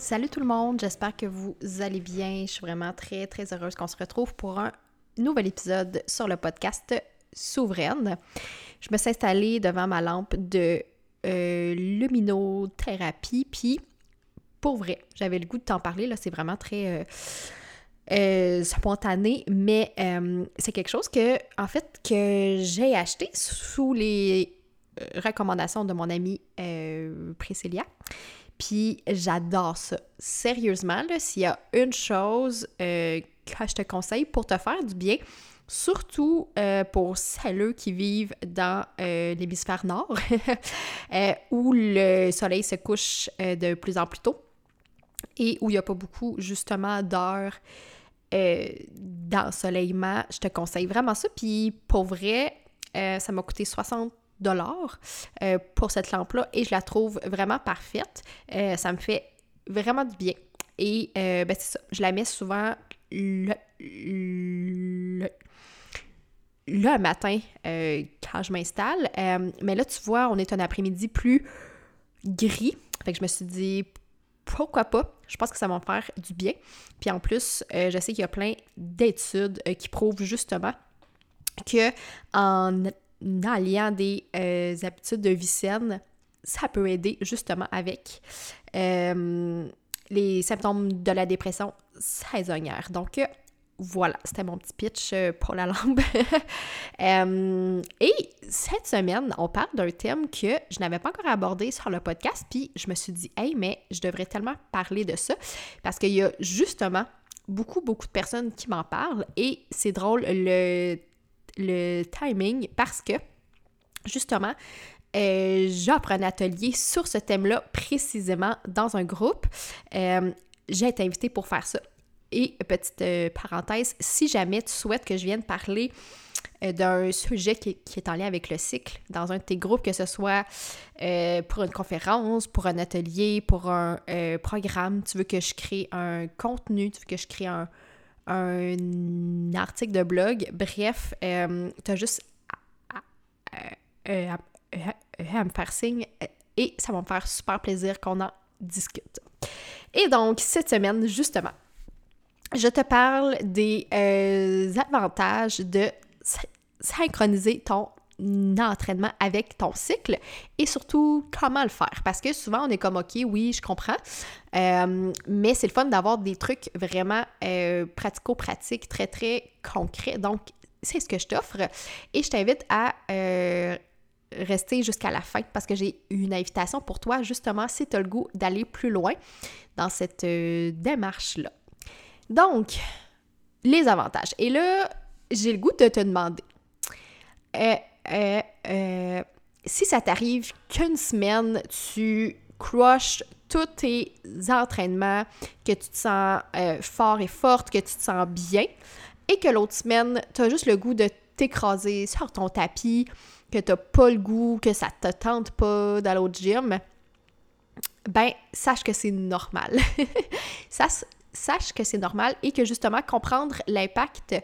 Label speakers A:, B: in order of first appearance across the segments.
A: Salut tout le monde, j'espère que vous allez bien. Je suis vraiment très très heureuse qu'on se retrouve pour un nouvel épisode sur le podcast Souveraine. Je me suis installée devant ma lampe de euh, luminothérapie, puis pour vrai, j'avais le goût de t'en parler, là, c'est vraiment très... Euh, euh, spontané, mais euh, c'est quelque chose que, en fait, que j'ai acheté sous les euh, recommandations de mon amie Priscilla. Puis j'adore ça. Sérieusement, s'il y a une chose que je te conseille pour te faire du bien, surtout pour celles qui vivent dans l'hémisphère nord, où le soleil se couche de plus en plus tôt et où il n'y a pas beaucoup, justement, d'heures euh, d'ensoleillement, je te conseille vraiment ça. Puis pour vrai, euh, ça m'a coûté 60 dollars euh, pour cette lampe-là et je la trouve vraiment parfaite. ça me fait vraiment du bien. Et ben c'est ça, je la mets souvent le, le, matin quand je m'installe. mais là, tu vois, on est un après-midi plus gris. Fait que je me suis dit, pourquoi pas? Je pense que ça va me faire du bien. Puis en plus, euh, je sais qu'il y a plein d'études euh, qui prouvent justement que en alliant des euh, habitudes de vie saine, ça peut aider justement avec les symptômes de la dépression saisonnière. Donc, voilà, c'était mon petit pitch euh, pour la lampe. Euh, et cette semaine, on parle d'un thème que je n'avais pas encore abordé sur le podcast, puis je me suis dit, hey, mais je devrais tellement parler de ça, parce qu'il y a justement beaucoup, beaucoup de personnes qui m'en parlent, et c'est drôle le, le timing, parce que justement, euh, j'offre un atelier sur ce thème-là précisément dans un groupe. j'ai été invitée pour faire ça et petite euh, parenthèse, si jamais tu souhaites que je vienne parler euh, d'un sujet qui, est en lien avec le cycle dans un de tes groupes, que ce soit euh, pour une conférence, pour un atelier, pour un programme, tu veux que je crée un contenu, tu veux que je crée un, un article de blog, bref, tu as juste à, à, me faire signe et ça va me faire super plaisir qu'on en discute. Et donc, cette semaine, justement, je te parle des euh, avantages de synchroniser ton entraînement avec ton cycle et surtout comment le faire. Parce que souvent, on est comme, OK, oui, je comprends, euh, mais c'est le fun d'avoir des trucs vraiment euh, pratico-pratiques, très, très concrets. Donc, c'est ce que je t'offre et je t'invite à rester jusqu'à la fin parce que j'ai une invitation pour toi, justement, si tu as le goût d'aller plus loin dans cette démarche-là. Donc, les avantages. Et là, j'ai le goût de te demander, euh, euh, euh, si ça t'arrive qu'une semaine, tu crushes tous tes entraînements, que tu te sens fort et forte, que tu te sens bien, et que l'autre semaine, tu as juste le goût de t'écraser sur ton tapis, que tu n'as pas le goût, que ça te tente pas d'aller au gym, ben, sache que c'est normal. sache que c'est normal et que justement comprendre l'impact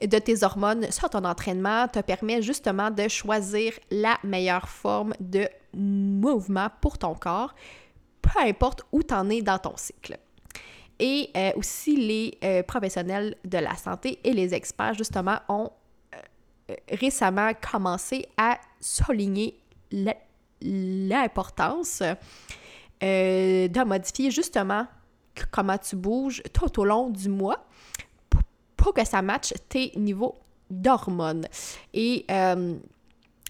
A: de tes hormones sur ton entraînement te permet justement de choisir la meilleure forme de mouvement pour ton corps, peu importe où tu en es dans ton cycle. Et euh, aussi les euh, professionnels de la santé et les experts justement ont euh, récemment commencé à souligner l'importance de modifier justement comment tu bouges tout au long du mois que ça matche tes niveaux d'hormones. Et euh,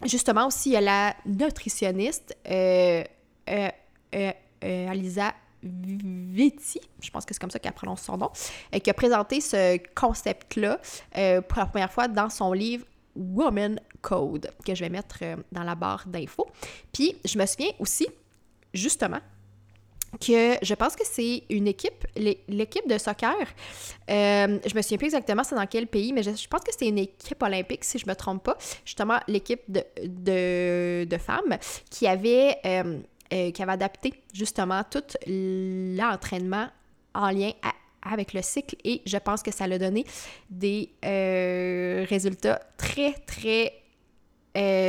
A: justement aussi, il y a la nutritionniste euh, euh, Alisa Vitti, je pense que c'est comme ça qu'elle prononce son nom, qui a présenté ce concept-là pour la première fois dans son livre Woman Code, que je vais mettre dans la barre d'infos. Puis, je me souviens aussi, justement, que je pense que c'est une équipe, l'équipe de soccer. Euh, je me souviens plus exactement c'est dans quel pays, mais je, pense que c'est une équipe olympique, si je me trompe pas. Justement, l'équipe de, de, femmes qui avait, euh, euh, qui avait adapté justement tout l'entraînement en lien avec le cycle et je pense que ça a donné des résultats très, très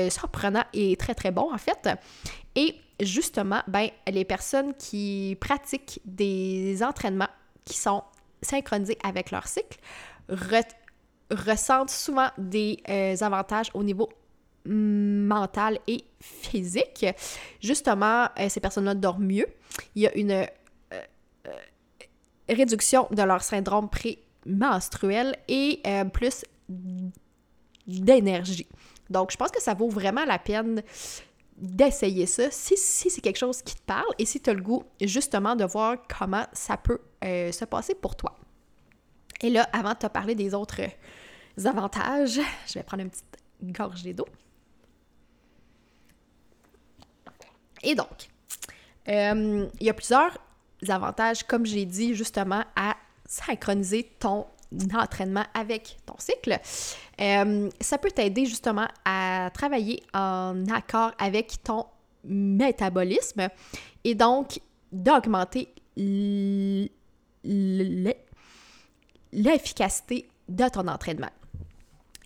A: surprenants et très, très bons en fait. Et justement, ben, les personnes qui pratiquent des entraînements qui sont synchronisés avec leur cycle ressentent souvent des euh, avantages au niveau mental et physique. Justement, euh, ces personnes-là dorment mieux. Il y a une euh, réduction de leur syndrome prémenstruel et plus d'énergie. Donc, je pense que ça vaut vraiment la peine d'essayer ça si, c'est quelque chose qui te parle et si tu as le goût justement de voir comment ça peut euh, se passer pour toi. Et là, avant de te parler des autres avantages, je vais prendre une petite gorgée d'eau. Et donc, euh, il y a plusieurs avantages, comme j'ai dit, justement, à synchroniser ton d'entraînement avec ton cycle. Euh, ça peut t'aider justement à travailler en accord avec ton métabolisme et donc d'augmenter l'efficacité de ton entraînement.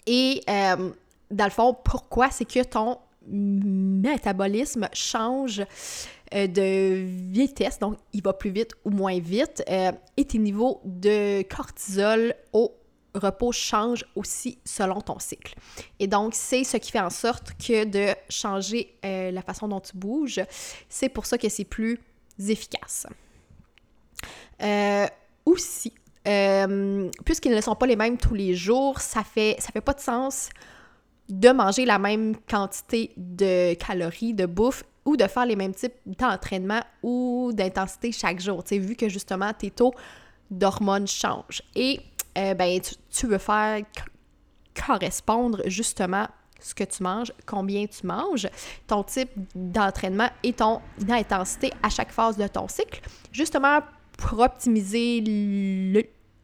A: Et euh, dans le fond, pourquoi? C'est que ton métabolisme change euh, de vitesse, donc il va plus vite ou moins vite, euh, et tes niveaux de cortisol au repos changent aussi selon ton cycle. Et donc, c'est ce qui fait en sorte que de changer euh, la façon dont tu bouges, c'est pour ça que c'est plus efficace. aussi, puisqu'ils ne sont pas les mêmes tous les jours, ça fait, ça fait pas de sens de manger la même quantité de calories, de bouffe ou de faire les mêmes types d'entraînement ou d'intensité chaque jour, tu sais, vu que justement tes taux d'hormones changent. Et euh, ben, tu, veux faire correspondre justement ce que tu manges, combien tu manges, ton type d'entraînement et ton intensité à chaque phase de ton cycle, justement pour optimiser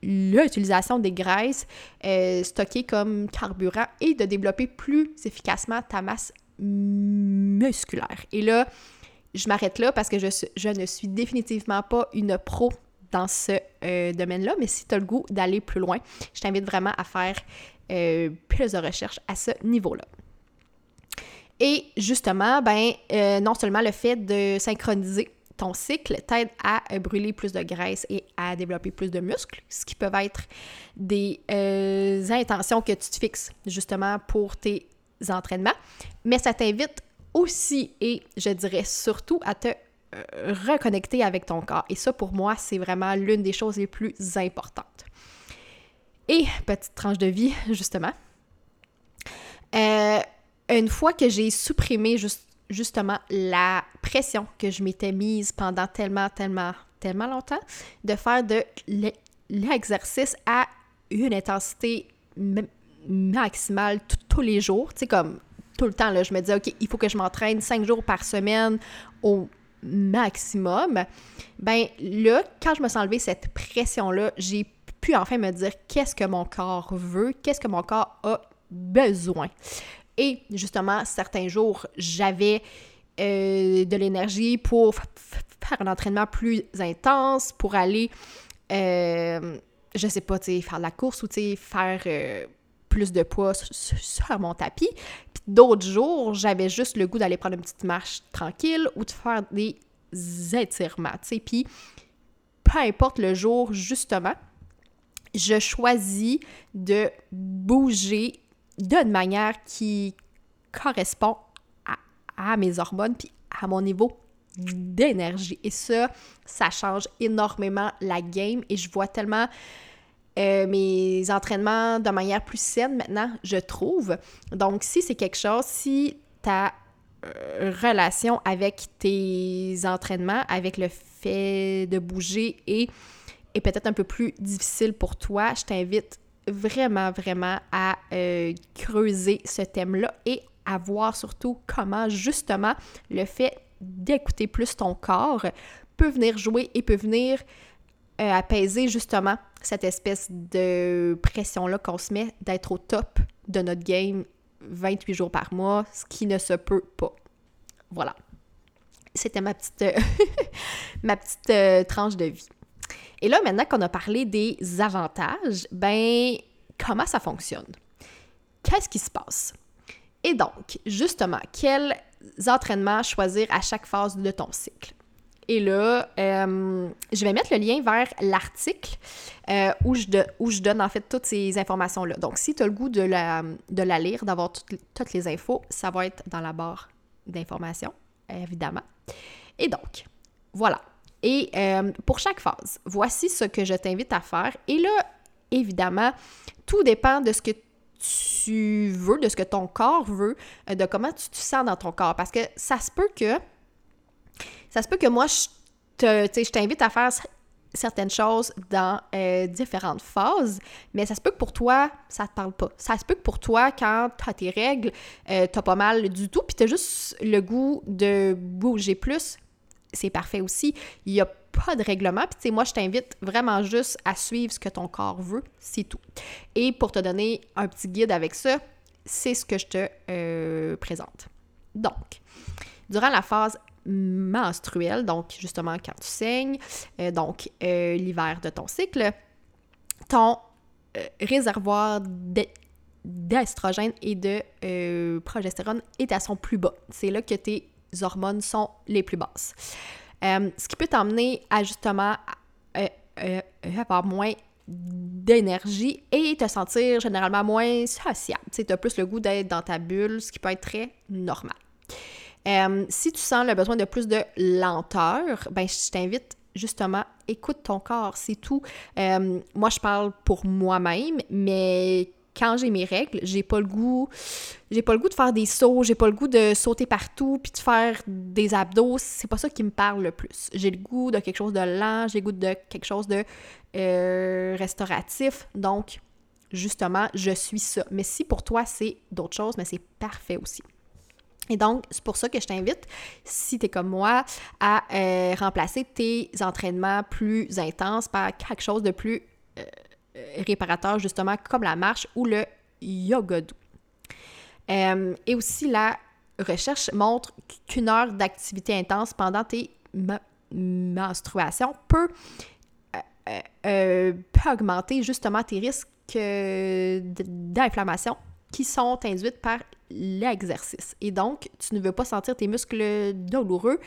A: l'utilisation des graisses euh, stockées comme carburant et de développer plus efficacement ta masse musculaire. Et là, je m'arrête là parce que je, ne suis définitivement pas une pro dans ce euh, domaine-là, mais si tu as le goût d'aller plus loin, je t'invite vraiment à faire euh, plus de recherches à ce niveau-là. Et justement, ben, euh, non seulement le fait de synchroniser ton cycle t'aide à brûler plus de graisse et à développer plus de muscles, ce qui peuvent être des intentions que tu te fixes justement pour tes entraînements, mais ça t'invite aussi et je dirais surtout à te euh, reconnecter avec ton corps. Et ça, pour moi, c'est vraiment l'une des choses les plus importantes. Et petite tranche de vie, justement. Euh, une fois que j'ai supprimé justement la pression que je m'étais mise pendant tellement, tellement, tellement longtemps, de faire de l'exercice à une intensité maximale tous les jours, tu sais, comme tout le temps, je me disais, OK, il faut que je m'entraîne cinq jours par semaine au maximum. Ben là, quand je me suis enlevé cette pression-là, j'ai pu enfin me dire qu'est-ce que mon corps veut, qu'est-ce que mon corps a besoin? Et justement, certains jours, j'avais euh, de l'énergie pour faire un entraînement plus intense, pour aller, euh, je sais pas, faire de la course ou, faire euh, plus de poids sur mon tapis. Puis d'autres jours, j'avais juste le goût d'aller prendre une petite marche tranquille ou de faire des étirements, tu. Puis peu importe le jour, justement, je choisis de bouger d'une manière qui correspond à, mes hormones puis à mon niveau d'énergie. Et ça, ça change énormément la game et je vois tellement euh, mes entraînements de manière plus saine maintenant, je trouve. Donc, si c'est quelque chose, si ta euh, relation avec tes entraînements, avec le fait de bouger et est peut-être un peu plus difficile pour toi, je t'invite vraiment, vraiment à euh, creuser ce thème-là et à voir surtout comment justement le fait d'écouter plus ton corps peut venir jouer et peut venir apaiser justement cette espèce de pression-là qu'on se met d'être au top de notre game 28 jours par mois, ce qui ne se peut pas. Voilà. C'était ma petite, ma petite euh, tranche de vie. Et là, maintenant qu'on a parlé des avantages, ben, comment ça fonctionne? Qu'est-ce qui se passe? Et donc, justement, quels entraînements choisir à chaque phase de ton cycle? Et là, euh, je vais mettre le lien vers l'article euh, où, je donne en fait toutes ces informations-là. Donc, si tu as le goût de la, de la lire, d'avoir toutes les infos, ça va être dans la barre d'informations, évidemment. Et donc, voilà. Et euh, pour chaque phase, voici ce que je t'invite à faire. Et là, évidemment, tout dépend de ce que tu veux, de ce que ton corps veut, de comment tu te sens dans ton corps. Parce que ça se peut que ça se peut que moi, je t'invite à faire certaines choses dans euh, différentes phases, mais ça se peut que pour toi, ça te parle pas. Ça se peut que pour toi, quand tu as tes règles, euh, tu pas mal du tout, puis tu as juste le goût de bouger plus, c'est parfait aussi. Il n'y a pas de règlement, puis tu sais, moi, je t'invite vraiment juste à suivre ce que ton corps veut, c'est tout. Et pour te donner un petit guide avec ça, c'est ce que je te euh, présente. Donc, durant la phase menstruelle, donc justement quand tu saignes, euh, donc euh, l'hiver de ton cycle, ton euh, réservoir d'estrogène et de progestérone est à son plus bas. C'est là que tes hormones sont les plus basses. ce qui peut t'emmener à justement avoir moins d'énergie et te sentir généralement moins sociable. Tu as plus le goût d'être dans ta bulle, ce qui peut être très normal. Euh, si tu sens le besoin de plus de lenteur, ben je t'invite justement, écoute ton corps, c'est tout. Euh, moi, je parle pour moi-même, mais quand j'ai mes règles, j'ai pas le goût, j'ai pas le goût de faire des sauts, j'ai pas le goût de sauter partout puis de faire des abdos, c'est pas ça qui me parle le plus. J'ai le goût de quelque chose de lent, j'ai le goût de quelque chose de euh, restauratif, donc justement, je suis ça. Mais si pour toi c'est d'autres choses, mais c'est parfait aussi. Et donc, c'est pour ça que je t'invite, si tu es comme moi, à euh, remplacer tes entraînements plus intenses par quelque chose de plus euh, réparateur, justement, comme la marche ou le yoga doux. Euh, et aussi, la recherche montre qu'une heure d'activité intense pendant tes menstruations peut, peut augmenter justement tes risques d'inflammation qui sont induites par l'exercice. Et donc, tu ne veux pas sentir tes muscles douloureux,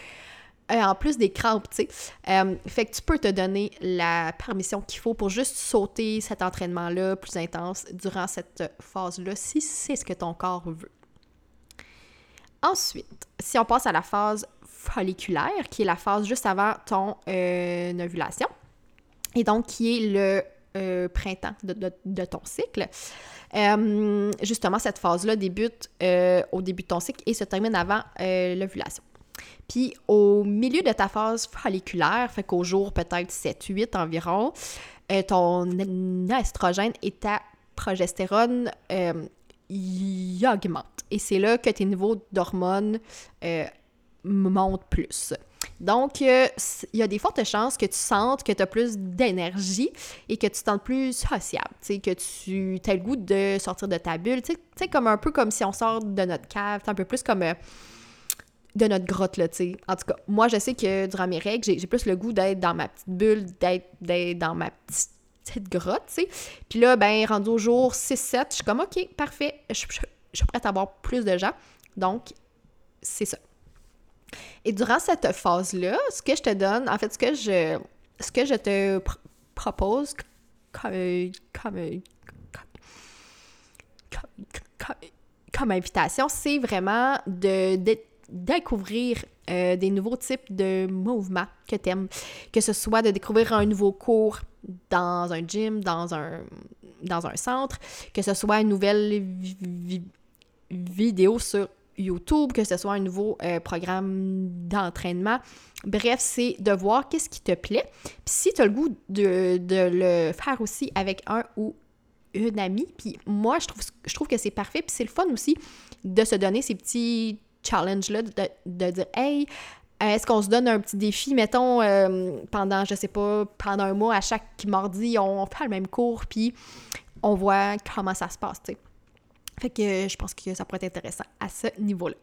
A: euh, en plus des crampes, tu sais. Euh, fait que tu peux te donner la permission qu'il faut pour juste sauter cet entraînement-là plus intense durant cette phase-là, si c'est ce que ton corps veut. Ensuite, si on passe à la phase folliculaire, qui est la phase juste avant ton euh, ovulation, et donc qui est le printemps de, ton cycle, euh, justement, cette phase-là débute euh, au début de ton cycle et se termine avant euh, l'ovulation. Puis au milieu de ta phase folliculaire, fait qu'au jour peut-être 7-8 environ, ton estrogène et ta progestérone y augmentent. Et c'est là que tes niveaux d'hormones montent plus. Donc, euh, il y a des fortes chances que tu sentes que tu as plus d'énergie et que tu te sens plus sociable, que tu as le goût de sortir de ta bulle, tu sais, comme un peu comme si on sort de notre cave, un peu plus comme euh, de notre grotte, là, tu sais. En tout cas, moi, je sais que durant mes règles, j'ai plus le goût d'être dans ma petite bulle, d'être dans ma petite grotte, tu sais. Puis là, ben, rendu au jour 6-7, je suis comme, OK, parfait, je suis prête à avoir plus de gens. Donc, c'est ça. Et durant cette phase-là, ce que je te donne, en fait, ce que je, ce que je te propose comme, comme, comme, invitation, c'est vraiment de, découvrir euh, des nouveaux types de mouvements que tu aimes, que ce soit de découvrir un nouveau cours dans un gym, dans un, dans un centre, que ce soit une nouvelle vidéo sur YouTube, que ce soit un nouveau euh, programme d'entraînement. Bref, c'est de voir qu'est-ce qui te plaît. Puis si tu as le goût de, le faire aussi avec un ou une amie, puis moi, je trouve, que c'est parfait. Puis c'est le fun aussi de se donner ces petits challenges-là, de, de, dire « Hey, est-ce qu'on se donne un petit défi, mettons, euh, pendant, je sais pas, pendant un mois, à chaque mardi, on fait le même cours, puis on voit comment ça se passe. Fait que je pense que ça pourrait être intéressant à ce niveau-là.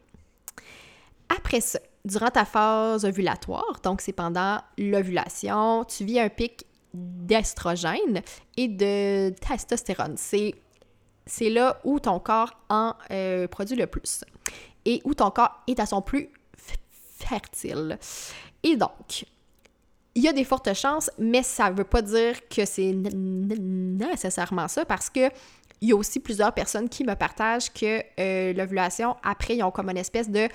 A: Après ça, durant ta phase ovulatoire, donc c'est pendant l'ovulation, tu vis un pic d'estrogène et de testostérone. C'est, c'est là où ton corps en euh, produit le plus et où ton corps est à son plus fertile. Et donc, il y a des fortes chances, mais ça ne veut pas dire que c'est nécessairement ça parce que il y a aussi plusieurs personnes qui me partagent que euh, l'ovulation, après, ils ont comme une espèce de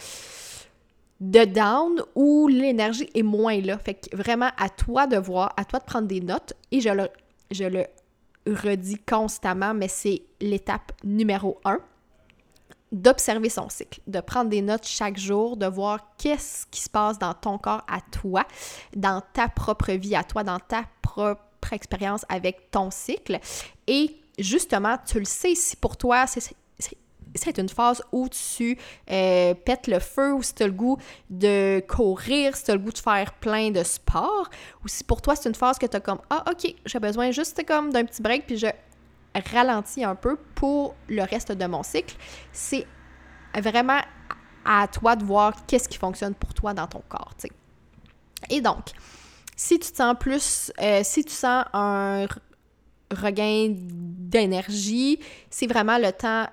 A: de down où l'énergie est moins là. Fait que vraiment, à toi de voir, à toi de prendre des notes. Et je le, je le redis constamment, mais c'est l'étape numéro un d'observer son cycle, de prendre des notes chaque jour, de voir qu'est-ce qui se passe dans ton corps à toi, dans ta propre vie à toi, dans ta propre expérience avec ton cycle. Et justement, tu le sais si pour toi, c'est une phase où tu euh, pètes le feu, ou si tu as le goût de courir, si tu as le goût de faire plein de sport, ou si pour toi c'est une phase que tu as comme Ah, ok, j'ai besoin juste comme d'un petit break, puis je ralentis un peu pour le reste de mon cycle. C'est vraiment à toi de voir qu'est-ce qui fonctionne pour toi dans ton corps. Et donc, si tu te sens plus, euh, si tu sens un regain d'énergie, c'est vraiment le temps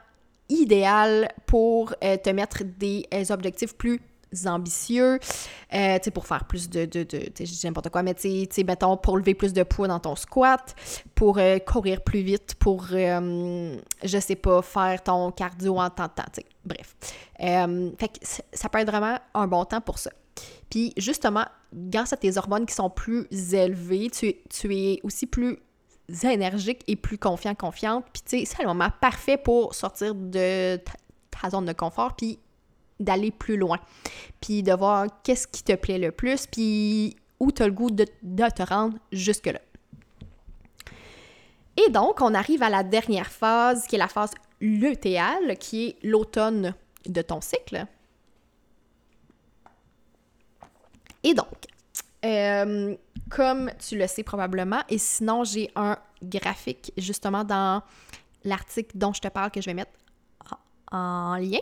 A: idéal pour euh, te mettre des euh, objectifs plus ambitieux, euh, tu sais, pour faire plus de, de, de n'importe quoi, mais tu sais, mettons, pour lever plus de poids dans ton squat, pour courir plus vite, pour, je sais pas, faire ton cardio en temps de temps, tu sais, bref. fait que ça peut être vraiment un bon temps pour ça. Puis justement, grâce à tes hormones qui sont plus élevées, tu, tu es aussi plus énergique et plus confiant, confiante. Puis tu sais, c'est le moment parfait pour sortir de ta, zone de confort, puis d'aller plus loin. Puis de voir qu'est-ce qui te plaît le plus, puis où tu as le goût de, te rendre jusque-là. Et donc, on arrive à la dernière phase, qui est la phase lutéale, qui est l'automne de ton cycle. Et donc, euh, comme tu le sais probablement, et sinon j'ai un graphique justement dans l'article dont je te parle que je vais mettre en, lien.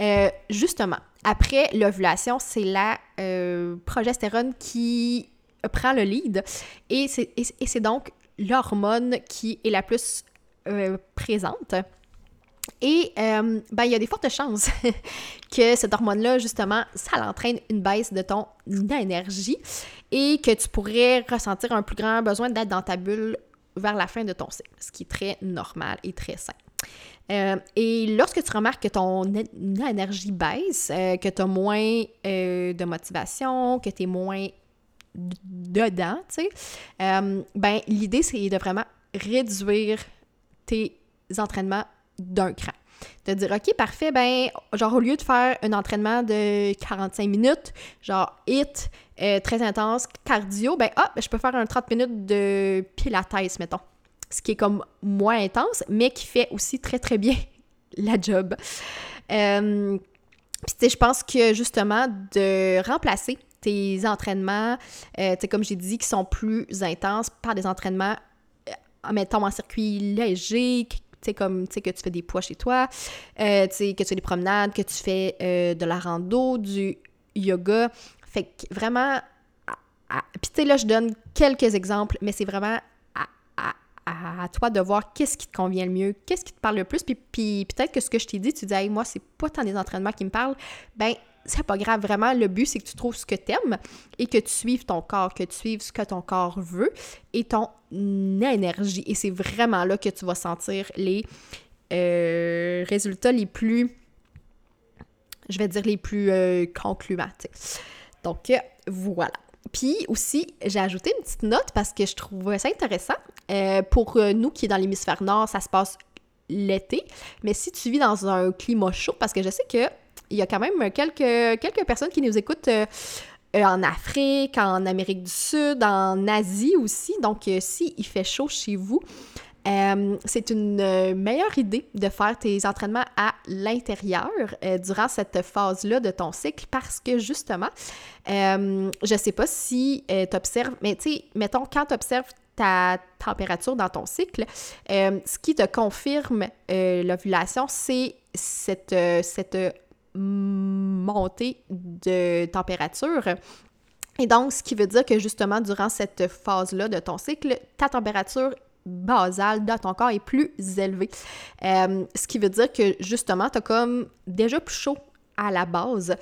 A: Euh, justement, après l'ovulation, c'est la euh, progestérone qui prend le lead et c'est donc l'hormone qui est la plus présente. Et euh, ben, il y a des fortes chances que cette hormone-là, justement, ça l'entraîne une baisse de ton énergie et que tu pourrais ressentir un plus grand besoin d'être dans ta bulle vers la fin de ton cycle, ce qui est très normal et très sain. Euh, et lorsque tu remarques que ton énergie baisse, euh, que tu as moins de motivation, que tu es moins dedans, tu sais, ben, l'idée, c'est de vraiment réduire tes entraînements d'un cran. De dire, OK, parfait, ben, genre, au lieu de faire un entraînement de 45 minutes, genre, hit, euh, très intense, cardio, ben, ah, ben, je peux faire un 30 minutes de pilates, mettons. Ce qui est comme moins intense, mais qui fait aussi très, très bien la job. Euh, puis, je pense que justement, de remplacer tes entraînements, euh, comme j'ai dit, qui sont plus intenses par des entraînements, mettons, en circuit léger, sais, comme, tu sais, que tu fais des poids chez toi, euh, tu sais, que tu fais des promenades, que tu fais euh, de la rando, du yoga. Fait que vraiment, puis tu sais, là, je donne quelques exemples, mais c'est vraiment à, toi de voir qu'est-ce qui te convient le mieux, qu'est-ce qui te parle le plus, puis, peut-être que ce que je t'ai dit, tu dis, hey, moi, c'est pas tant des entraînements qui me parlent, ben c'est pas grave, vraiment, le but, c'est que tu trouves ce que t'aimes et que tu suives ton corps, que tu suives ce que ton corps veut et ton énergie. Et c'est vraiment là que tu vas sentir les euh, résultats les plus je vais dire les plus concluants. Donc, voilà. Puis aussi, j'ai ajouté une petite note parce que je trouve ça intéressant. pour nous qui est dans l'hémisphère nord, ça se passe l'été. Mais si tu vis dans un climat chaud, parce que je sais que il y a quand même quelques, quelques personnes qui nous écoutent euh, euh, en Afrique, en Amérique du Sud, en Asie aussi. Donc, euh, si il fait chaud chez vous, c'est une meilleure idée de faire tes entraînements à l'intérieur durant cette phase-là de ton cycle parce que justement, je sais pas si tu observes, mais tu sais, mettons, quand tu observes ta température dans ton cycle, ce qui te confirme l'ovulation, c'est cette, cette montée de température. Et donc, ce qui veut dire que justement, durant cette phase-là de ton cycle, ta température basale dans ton corps est plus élevée. Euh, ce qui veut dire que justement, tu as comme déjà plus chaud à la base.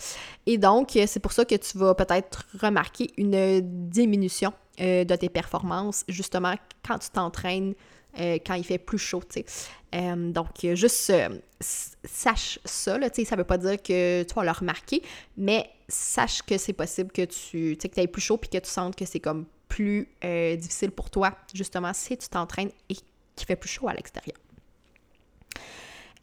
A: Et donc, c'est pour ça que tu vas peut-être remarquer une diminution euh, de tes performances, justement, quand tu t'entraînes euh, quand il fait plus chaud, tu sais. Euh, donc, juste sache ça, là, tu sais, ça veut pas dire que tu vas le remarquer, mais sache que c'est possible que tu, tu sais, que plus chaud puis que tu sentes que c'est comme plus euh, difficile pour toi, justement, si tu t'entraînes et qu'il fait plus chaud à l'extérieur.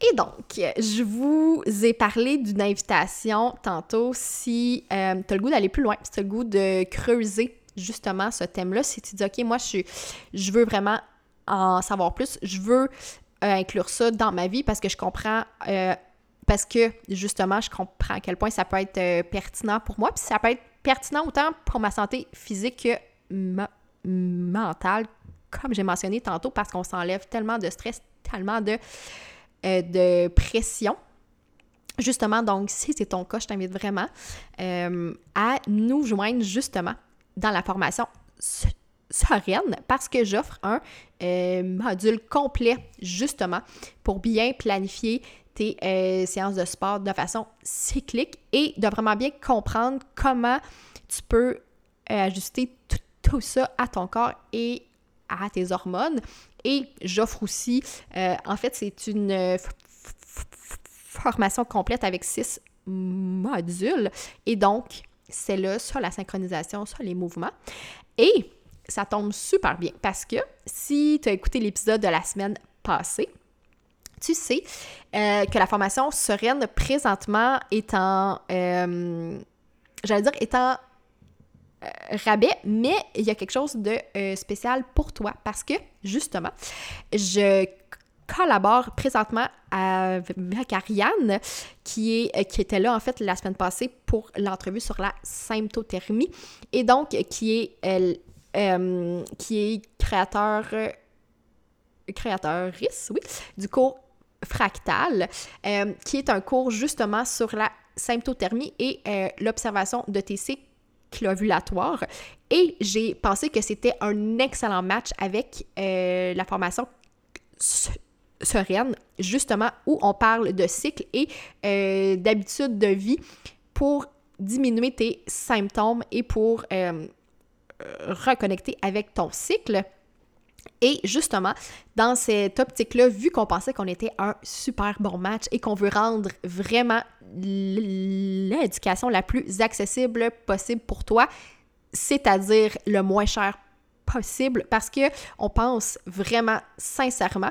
A: Et donc, je vous ai parlé d'une invitation tantôt si tu as le goût d'aller plus loin, si tu as le goût de creuser justement ce thème-là, si tu dis, OK, moi, je, je veux vraiment en savoir plus. Je veux euh, inclure ça dans ma vie parce que je comprends, euh, parce que justement, je comprends à quel point ça peut être euh, pertinent pour moi. Puis ça peut être pertinent autant pour ma santé physique que mentale, comme j'ai mentionné tantôt, parce qu'on s'enlève tellement de stress, tellement de, de pression. Justement, donc, si c'est ton cas, je t'invite vraiment à nous joindre justement dans la formation sereine parce que j'offre un euh, module complet justement pour bien planifier tes euh, séances de sport de façon cyclique et de vraiment bien comprendre comment tu peux euh, ajuster tout ça à ton corps et à tes hormones. Et j'offre aussi, en fait, c'est une formation complète avec six modules. Et donc, c'est là sur la synchronisation, sur les mouvements. Et ça tombe super bien parce que si tu as écouté l'épisode de la semaine passée, tu sais euh, que la formation sereine présentement est en, euh, j'allais dire, est en euh, rabais, mais il y a quelque chose de spécial pour toi parce que justement, je collabore présentement avec Ariane, qui, est, qui était là en fait la semaine passée pour l'entrevue sur la symptothermie, et donc qui est elle, euh, qui est créateur, oui, du cours Fractal, euh, qui est un cours justement sur la symptothermie et euh, l'observation de tes cycles ovulatoires. Et j'ai pensé que c'était un excellent match avec la formation sereine, justement, où on parle de cycle et d'habitude de vie pour diminuer tes symptômes et pour reconnecter avec ton cycle. Et justement, dans cette optique-là, vu qu'on pensait qu'on était un super bon match et qu'on veut rendre vraiment l'éducation la plus accessible possible pour toi, c'est-à-dire le moins cher possible, parce que on pense vraiment sincèrement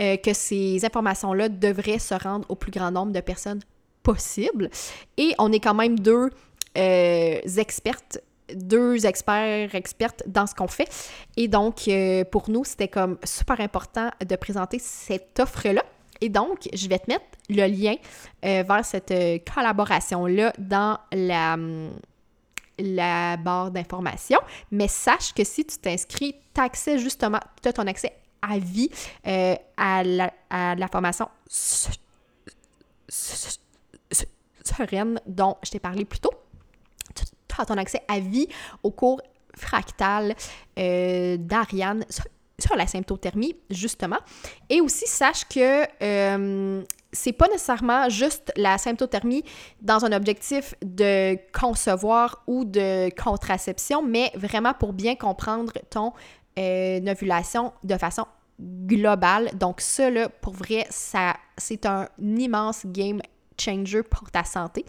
A: euh, que ces informations-là devraient se rendre au plus grand nombre de personnes possible. Et on est quand même deux euh, expertes deux experts, expertes dans ce qu'on fait. Et donc, euh, pour nous, c'était comme super important de présenter cette offre-là. Et donc, je vais te mettre le lien euh, vers cette euh, collaboration-là dans la, la barre d'information. Mais sache que si tu t'inscris, tu as accès justement, tu as ton accès à vie à, la, à la formation sereine dont je t'ai parlé plus tôt as ton accès à vie au cours fractal euh, d'Ariane sur, la symptothermie, justement. Et aussi, sache que euh, c'est pas nécessairement juste la symptothermie dans un objectif de concevoir ou de contraception, mais vraiment pour bien comprendre ton euh, ovulation de façon globale. Donc ça, là, pour vrai, ça, c'est un immense game changer pour ta santé.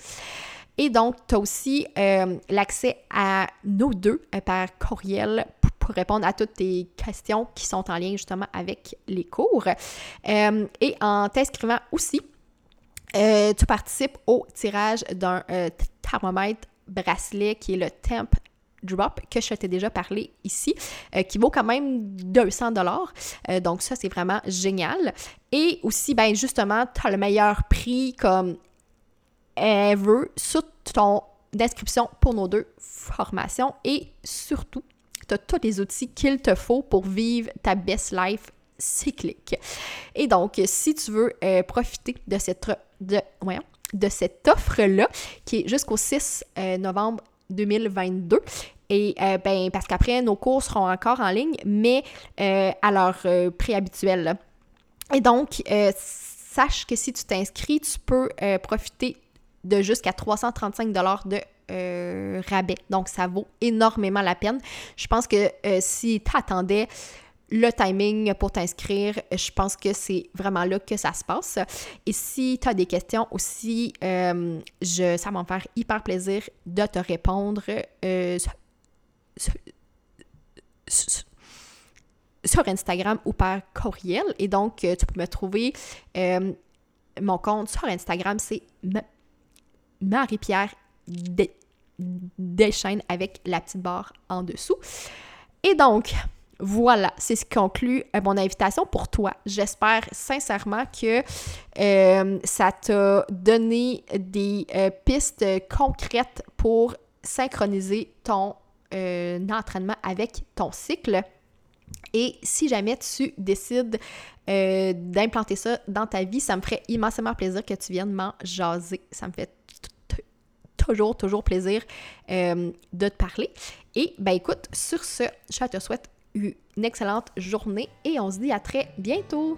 A: Et donc, tu as aussi euh, l'accès à nos deux euh, par courriel pour répondre à toutes tes questions qui sont en lien justement avec les cours. Euh, et en t'inscrivant aussi, tu participes au tirage d'un thermomètre bracelet qui est le Temp Drop que je t'ai déjà parlé ici, qui vaut quand même 200 dollars. donc ça, c'est vraiment génial. Et aussi, ben justement, tu as le meilleur prix comme ever sur ton description pour nos deux formations et surtout, tu as tous les outils qu'il te faut pour vivre ta best life cyclique. Et donc, si tu veux euh, profiter de cette, de, de cette offre-là, qui est jusqu'au 6 euh, novembre 2022, et euh, ben, parce qu'après, nos cours seront encore en ligne, mais à leur prix habituel. Et donc, sache que si tu t'inscris, tu peux profiter de jusqu'à 335 dollars de euh, rabais. Donc, ça vaut énormément la peine. Je pense que euh, si tu attendais le timing pour t'inscrire, je pense que c'est vraiment là que ça se passe. Et si tu as des questions aussi, euh, je, ça va me faire hyper plaisir de te répondre sur, Instagram ou par courriel. Et donc, tu peux me trouver. mon compte sur Instagram, c'est Marie-Pierre Deschaines avec la petite barre en dessous. Et donc, voilà, c'est ce qui conclut euh, mon invitation pour toi. J'espère sincèrement que euh, ça t'a donné des euh, pistes concrètes pour synchroniser ton entraînement avec ton cycle. Et si jamais tu décides d'implanter ça dans ta vie, ça me ferait immensément plaisir que tu viennes m'en jaser. Ça me fait toujours, plaisir euh, de te parler. Et ben écoute, sur ce, je te souhaite une excellente journée et on se dit à très bientôt.